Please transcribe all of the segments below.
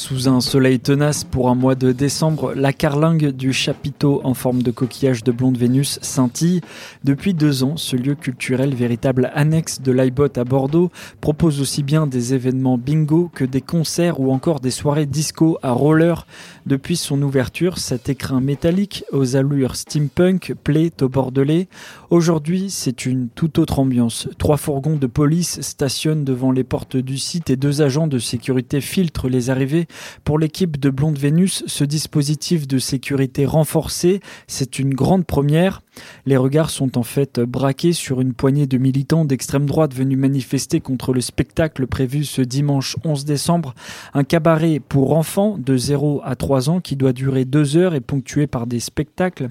Sous un soleil tenace pour un mois de décembre, la carlingue du chapiteau en forme de coquillage de blonde Vénus scintille. Depuis deux ans, ce lieu culturel, véritable annexe de l'iBot à Bordeaux, propose aussi bien des événements bingo que des concerts ou encore des soirées disco à roller. Depuis son ouverture, cet écrin métallique aux allures steampunk plaît au Bordelais. Aujourd'hui, c'est une toute autre ambiance. Trois fourgons de police stationnent devant les portes du site et deux agents de sécurité filtrent les arrivées pour l'équipe de Blonde Vénus, ce dispositif de sécurité renforcé, c'est une grande première. Les regards sont en fait braqués sur une poignée de militants d'extrême droite venus manifester contre le spectacle prévu ce dimanche 11 décembre, un cabaret pour enfants de 0 à 3 ans qui doit durer 2 heures et ponctué par des spectacles.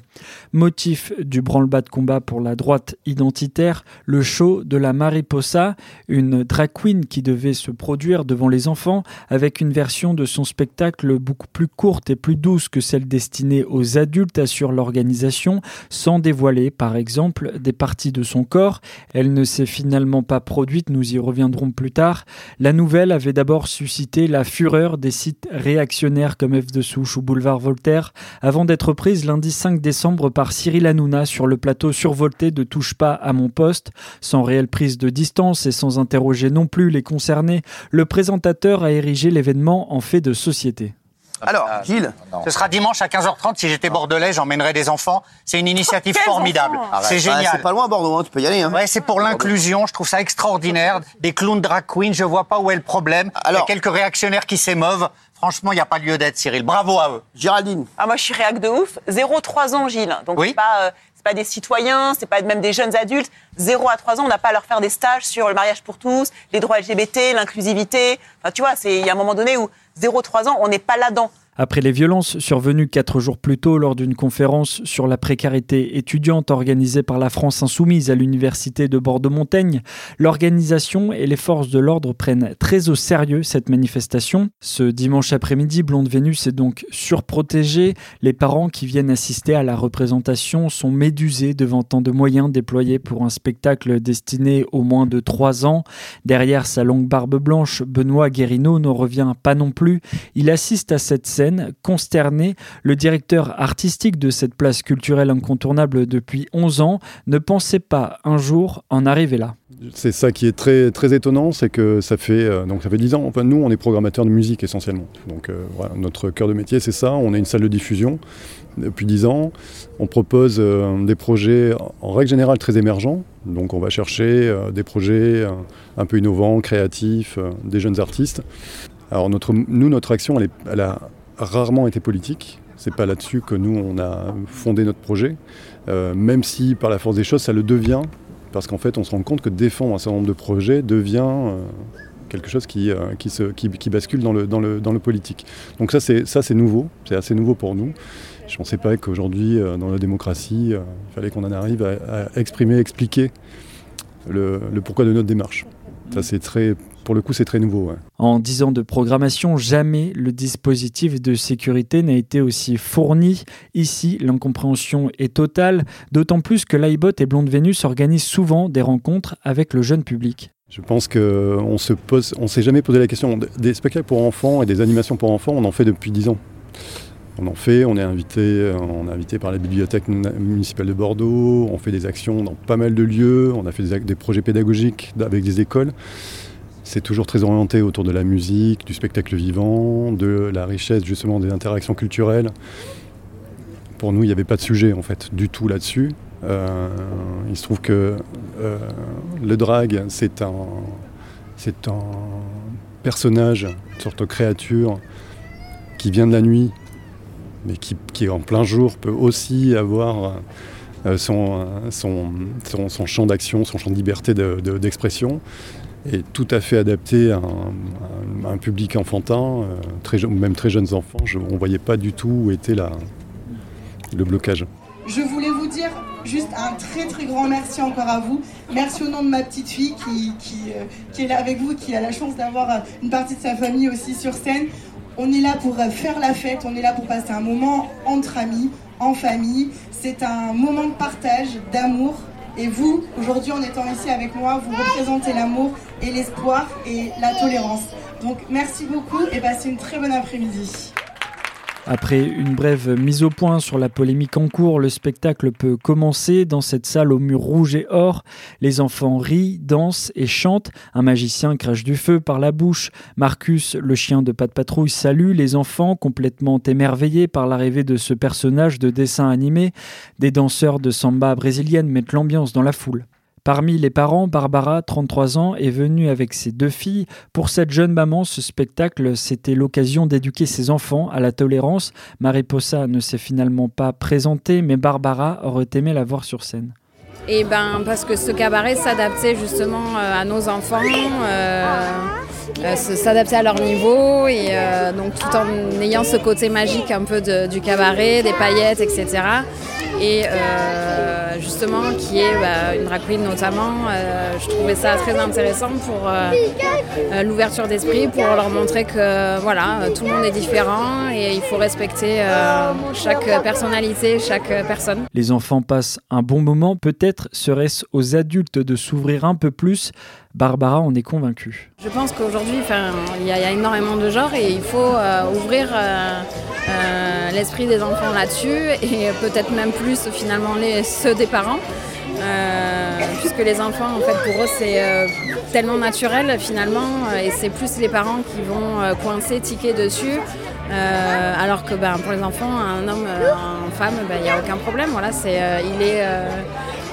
Motif du branle-bas de combat pour la droite identitaire, le show de la Mariposa, une drag queen qui devait se produire devant les enfants avec une version de son spectacle beaucoup plus courte et plus douce que celle destinée aux adultes, assure l'organisation, sans dévoiler par exemple des parties de son corps. Elle ne s'est finalement pas produite, nous y reviendrons plus tard. La nouvelle avait d'abord suscité la fureur des sites réactionnaires comme F de Souche ou Boulevard Voltaire, avant d'être prise lundi 5 décembre par Cyril Hanouna sur le plateau survolté de Touche pas à mon poste. Sans réelle prise de distance et sans interroger non plus les concernés, le présentateur a érigé l'événement en fait de société. Alors, Gilles Ce sera dimanche à 15h30. Si j'étais bordelais, j'emmènerai des enfants. C'est une initiative formidable. C'est génial. c'est pas loin à Bordeaux, hein, tu peux y aller. Hein. Ouais, c'est pour l'inclusion. Je trouve ça extraordinaire. Des clowns drag queens, je vois pas où est le problème. Alors, il y a quelques réactionnaires qui s'émeuvent. Franchement, il n'y a pas lieu d'être, Cyril. Bravo à eux. Géraldine. Ah, moi, je suis réac de ouf. 0-3 ans, Gilles. Donc, c'est pas, euh, c'est pas des citoyens, c'est pas même des jeunes adultes. 0 à 3 ans, on n'a pas à leur faire des stages sur le mariage pour tous, les droits LGBT, l'inclusivité. Enfin, tu vois, il y a un moment donné où 0-3 ans, on n'est pas là-dedans. Après les violences survenues quatre jours plus tôt lors d'une conférence sur la précarité étudiante organisée par la France insoumise à l'université de Bordeaux-Montaigne, l'organisation et les forces de l'ordre prennent très au sérieux cette manifestation. Ce dimanche après-midi, Blonde Vénus est donc surprotégée. Les parents qui viennent assister à la représentation sont médusés devant tant de moyens déployés pour un spectacle destiné aux moins de 3 ans. Derrière sa longue barbe blanche, Benoît Guérino ne revient pas non plus. Il assiste à cette scène consterné. Le directeur artistique de cette place culturelle incontournable depuis 11 ans ne pensait pas un jour en arriver là. C'est ça qui est très, très étonnant, c'est que ça fait, euh, donc ça fait 10 ans, enfin, nous on est programmateurs de musique essentiellement. Donc euh, voilà, notre cœur de métier c'est ça, on a une salle de diffusion depuis 10 ans, on propose euh, des projets en règle générale très émergents, donc on va chercher des projets un peu innovants, créatifs, des jeunes artistes. Alors notre, nous, notre action, elle, est, elle a rarement été politique. C'est pas là-dessus que nous, on a fondé notre projet, euh, même si par la force des choses, ça le devient, parce qu'en fait, on se rend compte que défendre un certain nombre de projets devient euh, quelque chose qui, euh, qui, se, qui, bascule dans le, dans, le, dans le politique. Donc ça, c'est, nouveau, c'est assez nouveau pour nous. Je ne pensais pas qu'aujourd'hui, dans la démocratie, il fallait qu'on en arrive à, exprimer, expliquer le pourquoi de notre démarche. Ça, c'est très pour le coup, c'est très nouveau. En 10 ans de programmation, jamais le dispositif de sécurité n'a été aussi fourni. Ici, l'incompréhension est totale, d'autant plus que l'iBot et Blonde Vénus organisent souvent des rencontres avec le jeune public. Je pense qu'on se pose, on s'est jamais posé la question. Des spectacles pour enfants et des animations pour enfants, on en fait depuis 10 ans. On en fait, on est invité, on est invité par la bibliothèque municipale de Bordeaux, on fait des actions dans pas mal de lieux, on a fait des, projets pédagogiques avec des écoles. C'est toujours très orienté autour de la musique, du spectacle vivant, de la richesse justement des interactions culturelles. Pour nous, il n'y avait pas de sujet en fait du tout là-dessus. il se trouve que le drag, c'est un personnage, une sorte de créature qui vient de la nuit, mais qui, qui en plein jour peut aussi avoir son, son, son, champ d'action, son champ de liberté d'expression est tout à fait adapté à un, public enfantin, euh, même très jeunes enfants. on ne voyait pas du tout où était la, le blocage. Je voulais vous dire juste un très très grand merci encore à vous. Merci au nom de ma petite fille qui, qui, euh, qui est là avec vous, qui a la chance d'avoir euh, une partie de sa famille aussi sur scène. On est là pour faire la fête, on est là pour passer un moment entre amis, en famille. C'est un moment de partage, d'amour, et vous, aujourd'hui, en étant ici avec moi, vous représentez l'amour et l'espoir et la tolérance. Donc merci beaucoup et passez une très bonne après-midi. Après une brève mise au point sur la polémique en cours, le spectacle peut commencer dans cette salle au mur rouge et or. Les enfants rient, dansent et chantent. Un magicien crache du feu par la bouche. Marcus, le chien de Pat Patrouille, salue les enfants complètement émerveillés par l'arrivée de ce personnage de dessin animé. Des danseurs de samba brésilienne mettent l'ambiance dans la foule. Parmi les parents, Barbara, 33 ans, est venue avec ses deux filles. Pour cette jeune maman, ce spectacle, c'était l'occasion d'éduquer ses enfants à la tolérance. Mariposa ne s'est finalement pas présentée, mais Barbara aurait aimé la voir sur scène. Et eh ben parce que ce cabaret s'adaptait justement euh, à nos enfants, euh, euh, s'adaptait à leur niveau et donc tout en ayant ce côté magique un peu du cabaret, des paillettes, etc et euh, justement qui est bah, une drag queen notamment. Euh, je trouvais ça très intéressant pour euh, l'ouverture d'esprit, pour leur montrer que voilà, tout le monde est différent et il faut respecter chaque personnalité, chaque personne. Les enfants passent un bon moment, peut-être serait-ce aux adultes de s'ouvrir un peu plus Barbara en est convaincue. Je pense qu'aujourd'hui, il y, a énormément de genres et il faut ouvrir l'esprit des enfants là-dessus et peut-être même plus finalement les, ceux des parents. Euh, puisque les enfants, en fait, pour eux, c'est euh, tellement naturel finalement, euh, et c'est plus les parents qui vont coincer, tiquer dessus, alors que ben, pour les enfants, un homme, une femme, ben, il n'y a aucun problème. Voilà, c'est, il est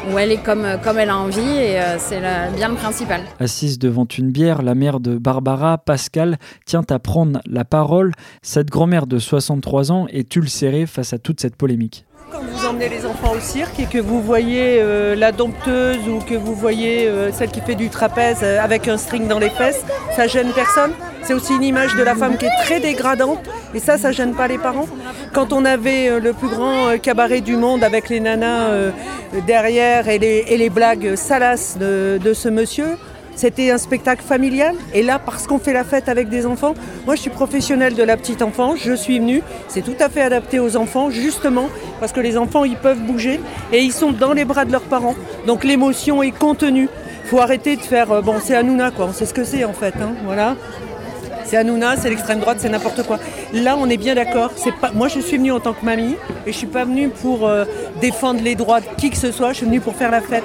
où elle est comme, comme elle a envie et c'est bien le principal. Assise devant une bière, la mère de Barbara, Pascal, tient à prendre la parole. Cette grand-mère de 63 ans est ulcérée face à toute cette polémique. Quand vous emmenez les enfants au cirque et que vous voyez euh, la dompteuse ou que vous voyez euh, celle qui fait du trapèze avec un string dans les fesses, ça gêne personne c'est aussi une image de la femme qui est très dégradante et ça, ça gêne pas les parents. Quand on avait euh, le plus grand euh, cabaret du monde avec les nanas euh, derrière et les, blagues salaces de, ce monsieur, c'était un spectacle familial. Et là, parce qu'on fait la fête avec des enfants, moi je suis professionnelle de la petite enfance, je suis venue. C'est tout à fait adapté aux enfants, justement, parce que les enfants, ils peuvent bouger et ils sont dans les bras de leurs parents. Donc l'émotion est contenue. faut arrêter de faire, bon, c'est Hanouna, quoi. On sait ce que c'est, en fait. Hein, voilà c'est Hanouna, c'est l'extrême droite, c'est n'importe quoi. Là, on est bien d'accord. moi, je suis venue en tant que mamie et je suis pas venue pour euh, défendre les droits de qui que ce soit. Je suis venue pour faire la fête.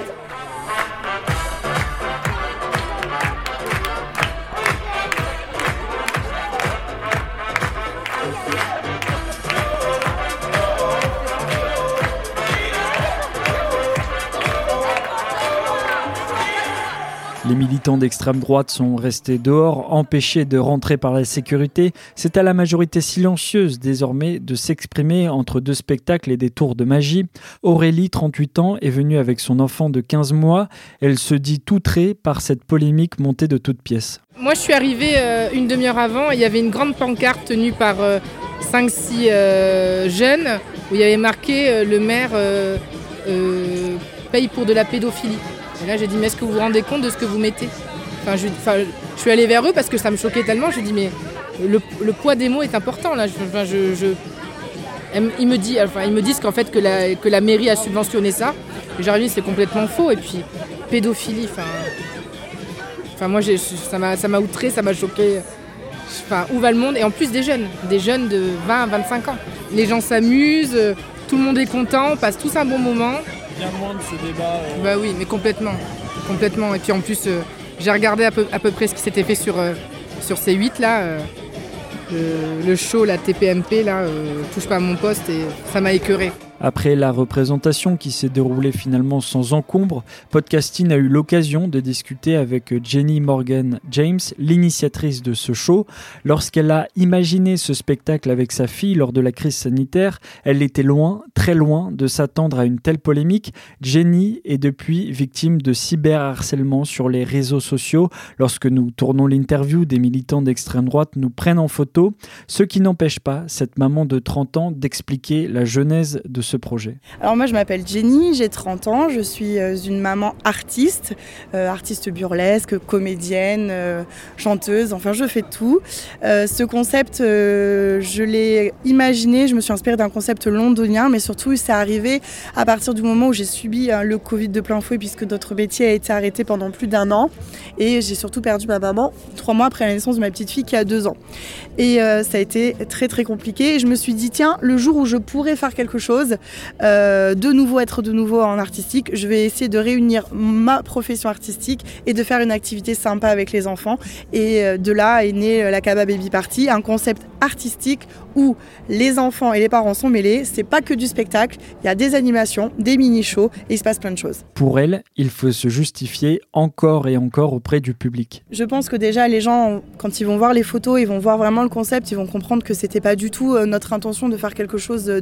Les militants d'extrême droite sont restés dehors, empêchés de rentrer par la sécurité. C'est à la majorité silencieuse désormais de s'exprimer entre deux spectacles et des tours de magie. Aurélie, 38 ans, est venue avec son enfant de 15 mois. Elle se dit outrée par cette polémique montée de toutes pièces. Moi, je suis arrivée euh, une demi-heure avant. Il y avait une grande pancarte tenue par 5-6 euh, euh, jeunes où il y avait marqué le maire paye pour de la pédophilie. Et là, j'ai dit, mais est-ce que vous vous rendez compte de ce que vous mettez enfin je, suis allée vers eux parce que ça me choquait tellement. Je dis, mais le, poids des mots est important. Là. Enfin, ils me disent qu'en fait, que la, mairie a subventionné ça. Et dit, c'est complètement faux. Et puis, pédophilie, enfin. Moi, ça m'a outré, ça m'a choqué. Enfin, où va le monde? Et en plus, des jeunes, des jeunes de 20 à 25 ans. Les gens s'amusent, tout le monde est content, on passe tous un bon moment bien moins de ce débat. Euh. Bah oui, mais complètement. Complètement. Et puis en plus, euh, j'ai regardé à peu, à peu, près ce qui s'était fait sur, euh, sur ces 8 là. le show, la TPMP, là, touche pas à mon poste et ça m'a écœuré. Après la représentation qui s'est déroulée finalement sans encombre, Podcasting a eu l'occasion de discuter avec Jenny Morgan James, l'initiatrice de ce show. Lorsqu'elle a imaginé ce spectacle avec sa fille lors de la crise sanitaire, elle était loin, très loin de s'attendre à une telle polémique. Jenny est depuis victime de cyberharcèlement sur les réseaux sociaux. Lorsque nous tournons l'interview, des militants d'extrême droite nous prennent en photo, ce qui n'empêche pas cette maman de 30 ans d'expliquer la genèse de ce projet Alors moi je m'appelle Jenny, j'ai 30 ans, je suis euh, une maman artiste, euh, artiste burlesque, comédienne, euh, chanteuse, enfin je fais tout. ce concept, je l'ai imaginé, je me suis inspirée d'un concept londonien, mais surtout c'est arrivé à partir du moment où j'ai subi le Covid de plein fouet puisque notre métier a été arrêté pendant plus d'un an et j'ai surtout perdu ma maman trois mois après la naissance de ma petite fille qui a deux ans. Et ça a été très très compliqué et je me suis dit tiens, le jour où je pourrais faire quelque chose, euh, de nouveau être de nouveau en artistique. Je vais essayer de réunir ma profession artistique et de faire une activité sympa avec les enfants. Et euh, de là est né la Kaba Baby Party, un concept artistique où les enfants et les parents sont mêlés. C'est pas que du spectacle, il y a des animations, des mini-shows et il se passe plein de choses. Pour elle, il faut se justifier encore et encore auprès du public. Je pense que déjà les gens, quand ils vont voir les photos, ils vont voir vraiment le concept, ils vont comprendre que c'était pas du tout euh, notre intention de faire quelque chose de,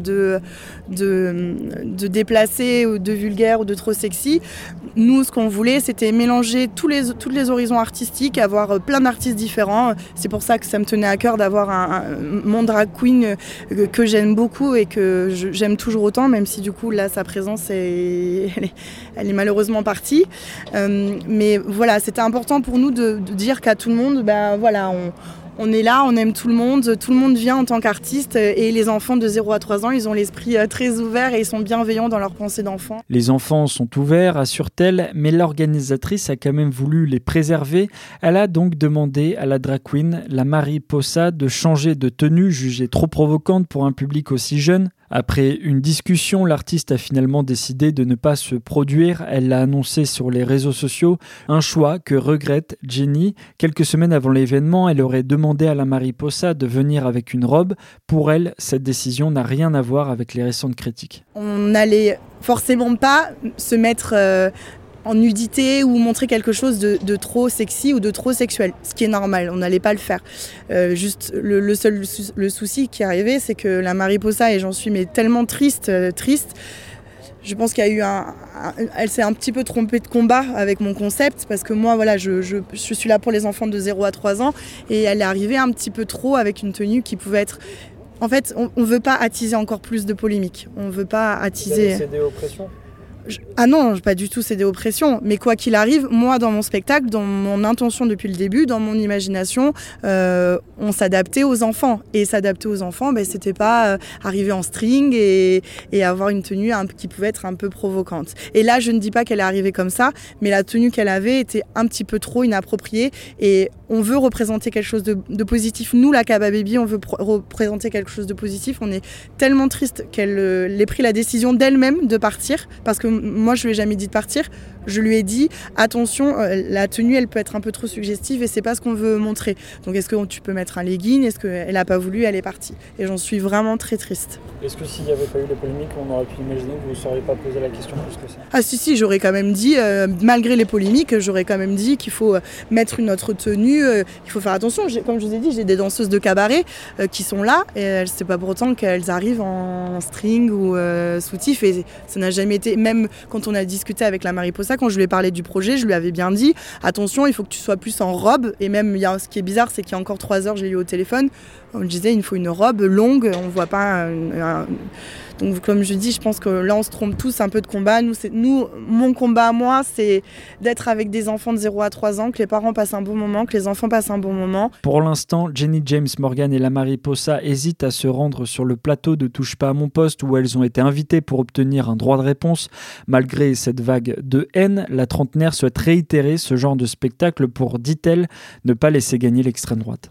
de, de déplacé ou de vulgaire ou de trop sexy. Nous, ce qu'on voulait, c'était mélanger tous les, tous les horizons artistiques, avoir euh, plein d'artistes différents. C'est pour ça que ça me tenait à cœur d'avoir un, un drag queen euh, que j'aime beaucoup et que j'aime toujours autant, même si du coup là sa présence est, elle, est, malheureusement partie. Euh, mais voilà, c'était important pour nous de, dire qu'à tout le monde, ben voilà, on, on est là, on aime tout le monde, tout le monde vient en tant qu'artiste et les enfants de 0 à 3 ans, ils ont l'esprit euh, très ouvert et ils sont bienveillants dans leur pensée d'enfant. Les enfants sont ouverts, assure-t-elle, mais l'organisatrice a quand même voulu les préserver. Elle a donc demandé à la drag queen, la Marie Possa, de changer de tenue jugée trop provocante pour un public aussi jeune. Après une discussion, l'artiste a finalement décidé de ne pas se produire. Elle l'a annoncé sur les réseaux sociaux, un choix que regrette Jenny. Quelques semaines avant l'événement, elle aurait demandé à la Mariposa de venir avec une robe. Pour elle, cette décision n'a rien à voir avec les récentes critiques. On n'allait forcément pas se mettre euh, en nudité ou montrer quelque chose de, trop sexy ou de trop sexuel, ce qui est normal, on n'allait pas le faire. Euh, juste le, seul le souci qui est arrivé, c'est que la Mariposa, et j'en suis mais tellement triste, euh, triste, je pense qu'il a eu un, elle s'est un petit peu trompée de combat avec mon concept parce que moi voilà je, je, suis là pour les enfants de 0 à 3 ans et elle est arrivée un petit peu trop avec une tenue qui pouvait être en fait on, ne veut pas attiser encore plus de polémiques on veut pas attiser ah non, pas du tout céder aux pressions. Mais quoi qu'il arrive, moi, dans mon spectacle, dans mon intention depuis le début, dans mon imagination, euh, on s'adaptait aux enfants. Et s'adapter aux enfants, ben, c'était pas euh, arriver en string et, avoir une tenue qui pouvait être un peu provocante. Et là, je ne dis pas qu'elle est arrivée comme ça, mais la tenue qu'elle avait était un petit peu trop inappropriée. Et on veut représenter quelque chose de, positif. Nous, la Kaba Baby, on veut représenter quelque chose de positif. On est tellement triste qu'elle euh, ait pris la décision d'elle-même de partir parce que moi, je lui ai jamais dit de partir. Je lui ai dit attention, euh, la tenue, elle peut être un peu trop suggestive et c'est pas ce qu'on veut montrer. Donc, est-ce que tu peux mettre un legging? Est-ce qu'elle n'a pas voulu? Elle est partie. Et j'en suis vraiment très triste. Est-ce que s'il n'y avait pas eu les polémiques, on aurait pu imaginer que vous ne sauriez pas poser la question plus que ça? Ah, si, si, j'aurais quand même dit, euh, malgré les polémiques, j'aurais quand même dit qu'il faut euh, mettre une autre tenue. il faut faire attention. Comme je vous ai dit, j'ai des danseuses de cabaret qui sont là et c'est pas pour autant qu'elles arrivent en string ou soutif. Et ça n'a jamais été, même quand on a discuté avec la Mariposa, quand je lui ai parlé du projet, je lui avais bien dit attention, il faut que tu sois plus en robe. Et même, il y a, ce qui est bizarre, c'est qu'il y a encore trois heures, j'ai eu au téléphone, on me disait il faut une robe longue, on voit pas un donc comme je dis, je pense que là on se trompe tous un peu de combat. Nous, nous mon combat à moi, c'est d'être avec des enfants de 0 à 3 ans, que les parents passent un bon moment, que les enfants passent un bon moment. Pour l'instant, Jenny James Morgan et la Mariposa hésitent à se rendre sur le plateau de Touche pas à mon poste où elles ont été invitées pour obtenir un droit de réponse. Malgré cette vague de haine, la trentenaire souhaite réitérer ce genre de spectacle pour, dit-elle, ne pas laisser gagner l'extrême droite.